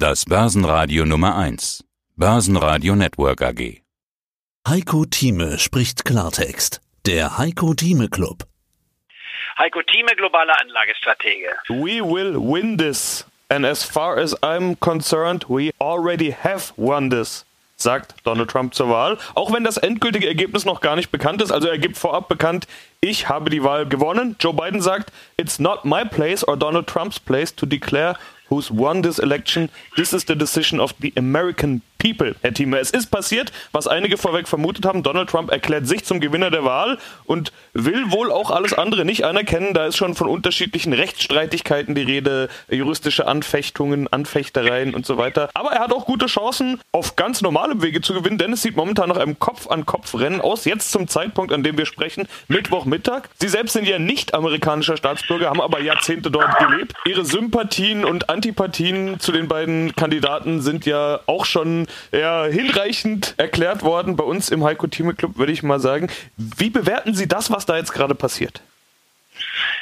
Das Börsenradio Nummer 1. Börsenradio Network AG. Heiko Thieme spricht Klartext. Der Heiko Thieme Club. Heiko Thieme, globaler Anlagestratege. We will win this. And as far as I'm concerned, we already have won this sagt Donald Trump zur Wahl. Auch wenn das endgültige Ergebnis noch gar nicht bekannt ist. Also er gibt vorab bekannt, ich habe die Wahl gewonnen. Joe Biden sagt, it's not my place or Donald Trump's place to declare who's won this election. This is the decision of the American people, Herr Thieme. Es ist passiert, was einige vorweg vermutet haben. Donald Trump erklärt sich zum Gewinner der Wahl und will wohl auch alles andere nicht anerkennen. Da ist schon von unterschiedlichen Rechtsstreitigkeiten die Rede, juristische Anfechtungen, Anfechtereien und so weiter. Aber er hat auch gute Chancen, auf ganz normalem Wege zu gewinnen, denn es sieht momentan nach einem Kopf-an-Kopf-Rennen aus. Jetzt zum Zeitpunkt, an dem wir sprechen, Mittwochmittag. Sie selbst sind ja nicht amerikanischer Staatsbürger, haben aber Jahrzehnte dort gelebt. Ihre Sympathien und Antipathien zu den beiden Kandidaten sind ja auch schon ja, hinreichend erklärt worden bei uns im Heiko Thieme Club, würde ich mal sagen. Wie bewerten Sie das, was da jetzt gerade passiert?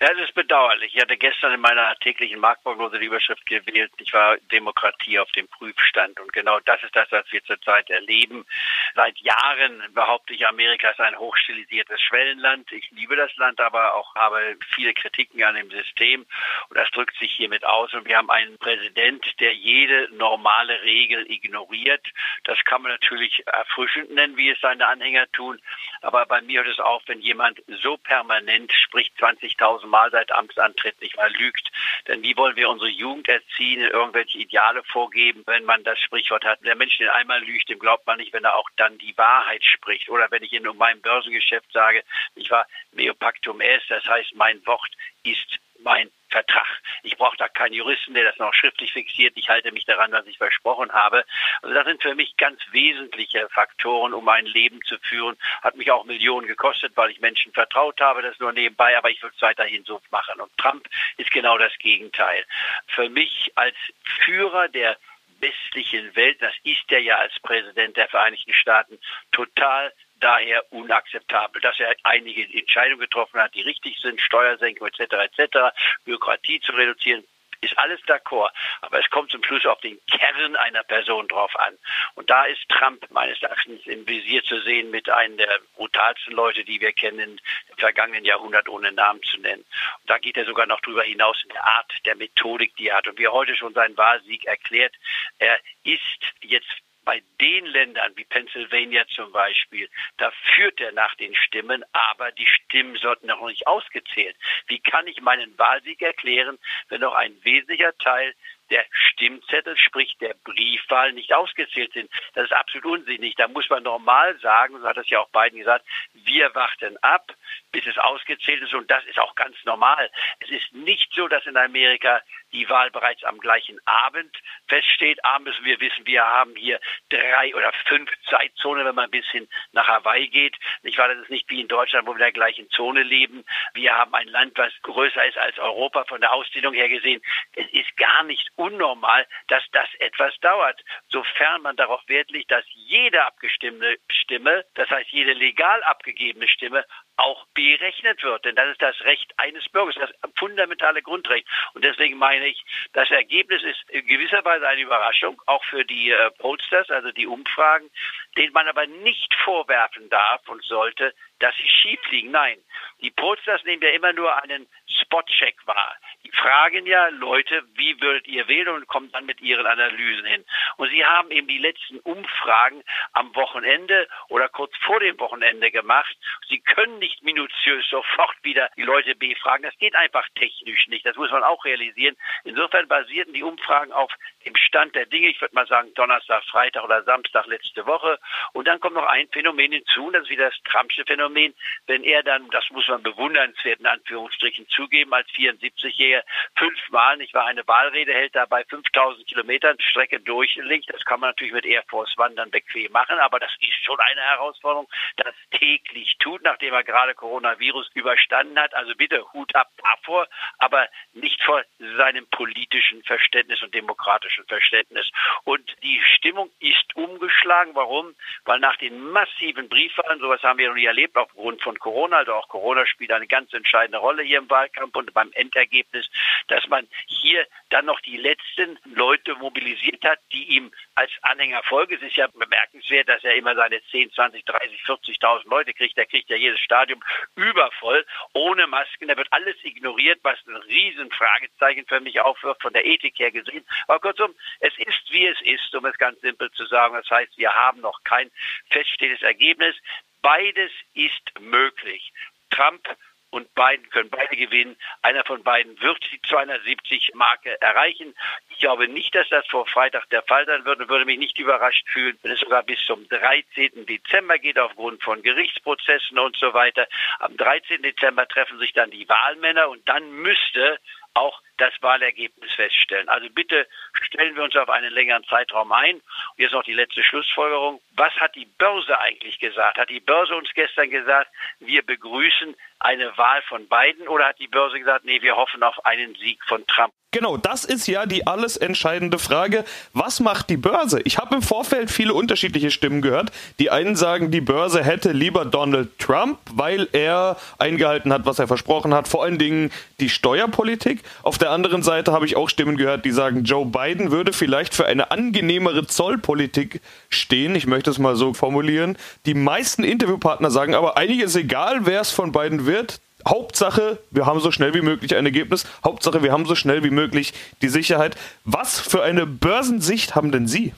Ja, es ist bedauerlich. Ich hatte gestern in meiner täglichen Marktprognose die Überschrift gewählt, ich war Demokratie auf dem Prüfstand. Und genau das ist das, was wir zurzeit erleben. Seit Jahren behaupte ich, Amerika ist ein hochstilisiertes Schwellenland. Ich liebe das Land, aber auch habe viele Kritiken an dem System. Und das drückt sich hiermit aus. Und wir haben einen Präsident, der jede normale Regel ignoriert. Das kann man natürlich erfrischend nennen, wie es seine Anhänger tun. Aber bei mir hört es auf, wenn jemand so permanent spricht, 20.000 Mal seit Amtsantritt nicht mal lügt. Denn wie wollen wir unsere Jugend erziehen, irgendwelche Ideale vorgeben, wenn man das Sprichwort hat, der Mensch, der einmal lügt, dem glaubt man nicht, wenn er auch dann die Wahrheit spricht. Oder wenn ich in meinem Börsengeschäft sage, ich war meo pactum est, das heißt, mein Wort ist mein Vertrag. Ich brauche da keinen Juristen, der das noch schriftlich fixiert. Ich halte mich daran, was ich versprochen habe. Also das sind für mich ganz wesentliche Faktoren, um ein Leben zu führen. Hat mich auch Millionen gekostet, weil ich Menschen vertraut habe. Das nur nebenbei, aber ich würde es weiterhin so machen. Und Trump ist genau das Gegenteil. Für mich als Führer der westlichen Welt, das ist er ja als Präsident der Vereinigten Staaten, total daher unakzeptabel, dass er einige Entscheidungen getroffen hat, die richtig sind, Steuersenkung etc. etc., Bürokratie zu reduzieren, ist alles d'accord. Aber es kommt zum Schluss auf den Kern einer Person drauf an. Und da ist Trump meines Erachtens im Visier zu sehen mit einem der brutalsten Leute, die wir kennen im vergangenen Jahrhundert, ohne Namen zu nennen. Und da geht er sogar noch darüber hinaus in der Art, der Methodik, die er hat. Und wie er heute schon seinen Wahlsieg erklärt, er ist jetzt bei den Ländern wie Pennsylvania zum Beispiel, da führt er nach den Stimmen, aber die Stimmen sollten noch nicht ausgezählt. Wie kann ich meinen Wahlsieg erklären, wenn noch ein wesentlicher Teil der Stimmzettel, sprich der Briefwahl, nicht ausgezählt sind. Das ist absolut unsinnig. Da muss man normal sagen, so hat es ja auch Biden gesagt, wir warten ab, bis es ausgezählt ist und das ist auch ganz normal. Es ist nicht so, dass in Amerika die Wahl bereits am gleichen Abend feststeht. A müssen wir wissen, wir haben hier drei oder fünf Zeitzonen, wenn man ein bisschen nach Hawaii geht. Ich war das ist nicht wie in Deutschland, wo wir in der gleichen Zone leben. Wir haben ein Land, was größer ist als Europa von der Ausdehnung her gesehen. Es ist gar nicht unnormal, dass das etwas dauert, sofern man darauf Wert legt, dass jede abgestimmte Stimme, das heißt jede legal abgegebene Stimme, auch berechnet wird. Denn das ist das Recht eines Bürgers, das fundamentale Grundrecht. Und deswegen meine ich, das Ergebnis ist in gewisser Weise eine Überraschung, auch für die äh, Pollsters, also die Umfragen, denen man aber nicht vorwerfen darf und sollte, dass sie schief liegen. Nein, die Pollsters nehmen ja immer nur einen Spotcheck wahr. Fragen ja Leute, wie würdet ihr wählen und kommen dann mit ihren Analysen hin. Und sie haben eben die letzten Umfragen am Wochenende oder kurz vor dem Wochenende gemacht. Sie können nicht minutiös sofort wieder die Leute befragen. Das geht einfach technisch nicht. Das muss man auch realisieren. Insofern basierten die Umfragen auf dem Stand der Dinge. Ich würde mal sagen Donnerstag, Freitag oder Samstag letzteChe. Und dann kommt noch ein Phänomen hinzu, und das ist wieder das Trumpsche Phänomen, wenn er dann, das muss man bewundernswert in Anführungsstrichen zugeben, als 74-Jähriger fünfmal, nicht wahr, eine Wahlrede hält, dabei 5000 Kilometern Strecke durchlegt. Das kann man natürlich mit Air Force One dann bequem machen, aber das ist schon eine Herausforderung, das täglich tut, nachdem er gerade Coronavirus überstanden hat. Also bitte Hut ab davor, aber nicht vor seinem politischen Verständnis und demokratischen Verständnis. Und die Stimmung ist umgeschlagen. Warum? Weil nach den massiven Briefwahlen, sowas haben wir noch nie erlebt, aufgrund von Corona, also auch Corona spielt eine ganz entscheidende Rolle hier im Wahlkampf und beim Endergebnis, dass man hier dann noch die letzten Leute mobilisiert hat, die ihm als Anhänger folgen. Es ist ja bemerkenswert, dass er immer seine 10, 20, 30, 40.000 Leute kriegt. Er kriegt ja jedes Stadium übervoll, ohne Masken. Da wird alles ignoriert, was ein Riesenfragezeichen für mich aufwirft, von der Ethik her gesehen. Aber kurzum, es ist, wie es ist, um es ganz simpel zu sagen. Das heißt, wir haben noch kein feststehendes Ergebnis. Beides ist möglich. Trump und beiden können beide gewinnen. Einer von beiden wird die 270-Marke erreichen. Ich glaube nicht, dass das vor Freitag der Fall sein wird und würde mich nicht überrascht fühlen, wenn es sogar bis zum 13. Dezember geht aufgrund von Gerichtsprozessen und so weiter. Am 13. Dezember treffen sich dann die Wahlmänner und dann müsste auch das Wahlergebnis feststellen. Also bitte stellen wir uns auf einen längeren Zeitraum ein. Jetzt noch die letzte Schlussfolgerung. Was hat die Börse eigentlich gesagt? Hat die Börse uns gestern gesagt, wir begrüßen eine Wahl von Biden oder hat die Börse gesagt, nee, wir hoffen auf einen Sieg von Trump? Genau, das ist ja die alles entscheidende Frage. Was macht die Börse? Ich habe im Vorfeld viele unterschiedliche Stimmen gehört. Die einen sagen, die Börse hätte lieber Donald Trump, weil er eingehalten hat, was er versprochen hat, vor allen Dingen die Steuerpolitik. Auf der anderen Seite habe ich auch Stimmen gehört, die sagen, Joe Biden würde vielleicht für eine angenehmere Zollpolitik stehen. Ich möchte es mal so formulieren. Die meisten Interviewpartner sagen aber, eigentlich ist egal, wer es von Biden wird. Hauptsache, wir haben so schnell wie möglich ein Ergebnis. Hauptsache, wir haben so schnell wie möglich die Sicherheit. Was für eine Börsensicht haben denn Sie?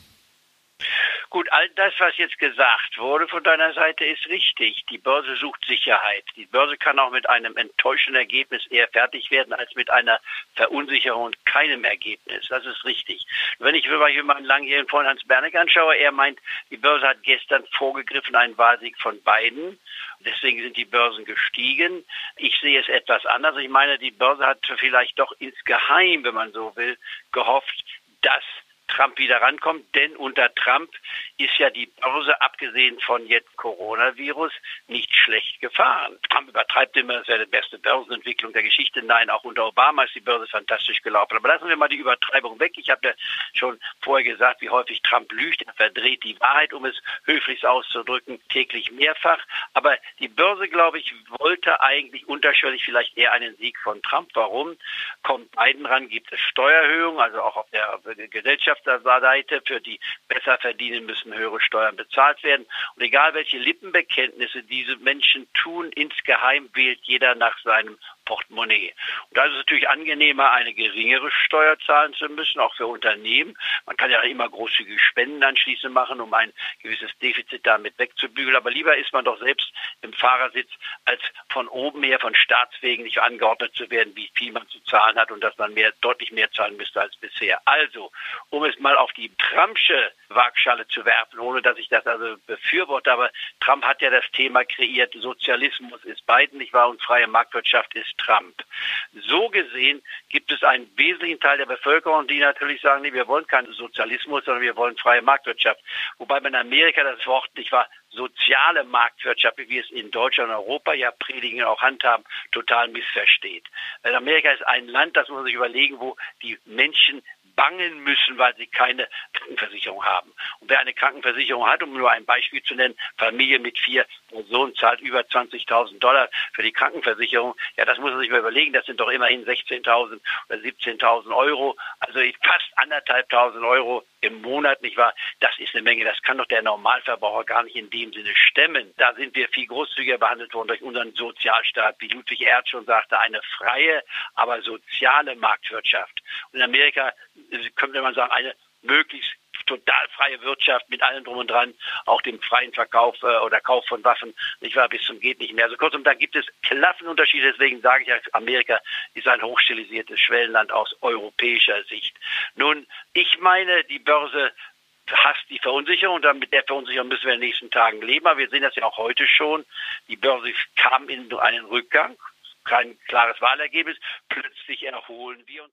Gut, all das, was jetzt gesagt wurde von deiner Seite, ist richtig. Die Börse sucht Sicherheit. Die Börse kann auch mit einem enttäuschenden Ergebnis eher fertig werden als mit einer Verunsicherung und keinem Ergebnis. Das ist richtig. Wenn ich mir meinen langjährigen Freund Hans Berneck anschaue, er meint, die Börse hat gestern vorgegriffen, einen Wahlsieg von beiden. Deswegen sind die Börsen gestiegen. Ich sehe es etwas anders. Ich meine, die Börse hat vielleicht doch insgeheim, wenn man so will, gehofft, Trump wieder rankommt, denn unter Trump ist ja die Börse, abgesehen von jetzt Coronavirus, nicht schlecht gefahren. Trump übertreibt immer, das wäre die beste Börsenentwicklung der Geschichte. Nein, auch unter Obama ist die Börse fantastisch gelaufen. Aber lassen wir mal die Übertreibung weg. Ich habe ja schon vorher gesagt, wie häufig Trump lügt. Er verdreht die Wahrheit, um es höflich auszudrücken, täglich mehrfach. Aber die Börse, glaube ich, wollte eigentlich unterschwellig vielleicht eher einen Sieg von Trump. Warum? Kommt Biden ran, gibt es Steuererhöhungen, also auch auf der Gesellschafterseite. Für die besser verdienen müssen höhere Steuern bezahlt werden. Und egal welche Lippenbekenntnisse diese Menschen tun, insgeheim wählt jeder nach seinem Portemonnaie. Und da ist es natürlich angenehmer, eine geringere Steuer zahlen zu müssen, auch für Unternehmen. Man kann ja immer großzügige Spenden anschließend machen, um ein gewisses Defizit damit wegzubügeln. Aber lieber ist man doch selbst im Fahrersitz, als von oben her, von Staatswegen nicht angeordnet zu werden, wie viel man zu zahlen hat und dass man mehr, deutlich mehr zahlen müsste als bisher. Also, um es mal auf die Trumpsche Waagschale zu werfen, ohne dass ich das also befürworte, aber Trump hat ja das Thema kreiert, Sozialismus ist Biden nicht wahr und freie Marktwirtschaft ist Trump. So gesehen gibt es einen wesentlichen Teil der Bevölkerung, die natürlich sagen, nee, wir wollen keinen Sozialismus, sondern wir wollen freie Marktwirtschaft. Wobei man in Amerika das Wort nicht war, soziale Marktwirtschaft, wie wir es in Deutschland und Europa ja predigen und auch handhaben, total missversteht. Weil Amerika ist ein Land, das muss man sich überlegen, wo die Menschen bangen müssen, weil sie keine Krankenversicherung haben. Und wer eine Krankenversicherung hat, um nur ein Beispiel zu nennen, Familie mit vier Personen zahlt über 20.000 Dollar für die Krankenversicherung. Ja, das muss man sich mal überlegen. Das sind doch immerhin 16.000 oder 17.000 Euro. Also fast anderthalbtausend Euro im Monat, nicht wahr? Das ist eine Menge. Das kann doch der Normalverbraucher gar nicht in dem Sinne stemmen. Da sind wir viel großzügiger behandelt worden durch unseren Sozialstaat, wie Ludwig Erd schon sagte, eine freie, aber soziale Marktwirtschaft. Und in Amerika könnte man sagen, eine möglichst total freie Wirtschaft mit allem drum und dran, auch dem freien Verkauf äh, oder Kauf von Waffen, nicht wahr, bis zum geht nicht mehr. Also kurzum, da gibt es Klassenunterschiede, deswegen sage ich, Amerika ist ein hochstilisiertes Schwellenland aus europäischer Sicht. Nun, ich meine, die Börse hasst die Verunsicherung und mit der Verunsicherung müssen wir in den nächsten Tagen leben, aber wir sehen das ja auch heute schon. Die Börse kam in einen Rückgang, kein klares Wahlergebnis, plötzlich erholen wir uns.